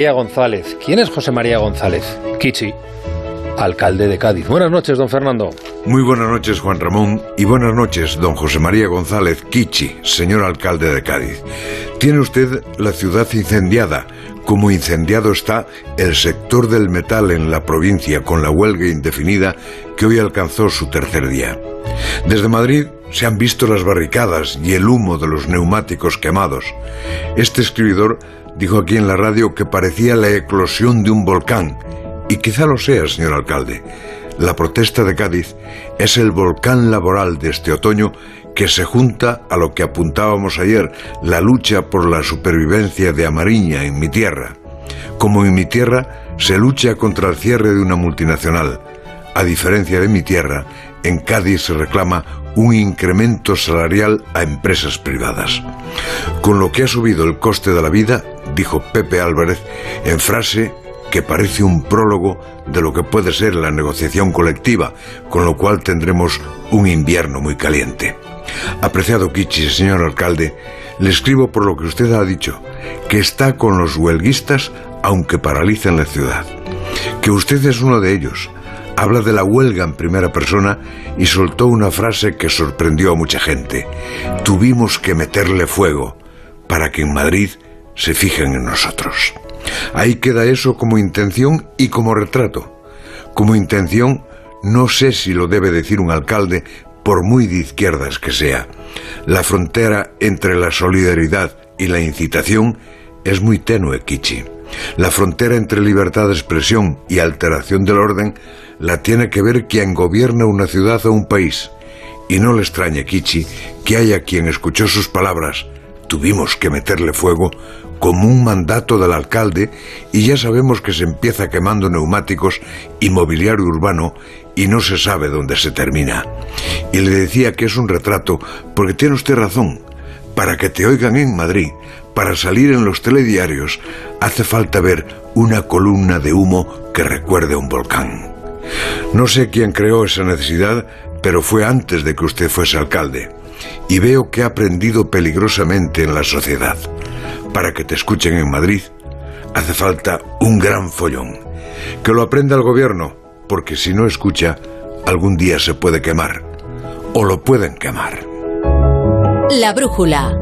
María González. ¿Quién es José María González? Kichi, alcalde de Cádiz. Buenas noches, don Fernando. Muy buenas noches, Juan Ramón, y buenas noches, don José María González Kichi, señor alcalde de Cádiz. Tiene usted la ciudad incendiada, como incendiado está el sector del metal en la provincia con la huelga indefinida que hoy alcanzó su tercer día. Desde Madrid se han visto las barricadas y el humo de los neumáticos quemados. Este escribidor dijo aquí en la radio que parecía la eclosión de un volcán, y quizá lo sea, señor alcalde. La protesta de Cádiz es el volcán laboral de este otoño que se junta a lo que apuntábamos ayer, la lucha por la supervivencia de Amariña en mi tierra. Como en mi tierra se lucha contra el cierre de una multinacional. A diferencia de mi tierra, en Cádiz se reclama un incremento salarial a empresas privadas. Con lo que ha subido el coste de la vida, dijo Pepe Álvarez en frase que parece un prólogo de lo que puede ser la negociación colectiva, con lo cual tendremos un invierno muy caliente. Apreciado Kichi, señor alcalde, le escribo por lo que usted ha dicho, que está con los huelguistas aunque paralicen la ciudad, que usted es uno de ellos, habla de la huelga en primera persona y soltó una frase que sorprendió a mucha gente. Tuvimos que meterle fuego para que en Madrid se fijen en nosotros. Ahí queda eso como intención y como retrato. Como intención, no sé si lo debe decir un alcalde, por muy de izquierdas que sea. La frontera entre la solidaridad y la incitación es muy tenue, Kichi. La frontera entre libertad de expresión y alteración del orden la tiene que ver quien gobierna una ciudad o un país. Y no le extrañe, Kichi, que haya quien escuchó sus palabras, tuvimos que meterle fuego, como un mandato del alcalde, y ya sabemos que se empieza quemando neumáticos y mobiliario urbano y no se sabe dónde se termina. Y le decía que es un retrato, porque tiene usted razón. Para que te oigan en Madrid, para salir en los telediarios, hace falta ver una columna de humo que recuerde a un volcán. No sé quién creó esa necesidad, pero fue antes de que usted fuese alcalde. Y veo que ha aprendido peligrosamente en la sociedad. Para que te escuchen en Madrid, hace falta un gran follón. Que lo aprenda el gobierno, porque si no escucha, algún día se puede quemar. O lo pueden quemar. La brújula.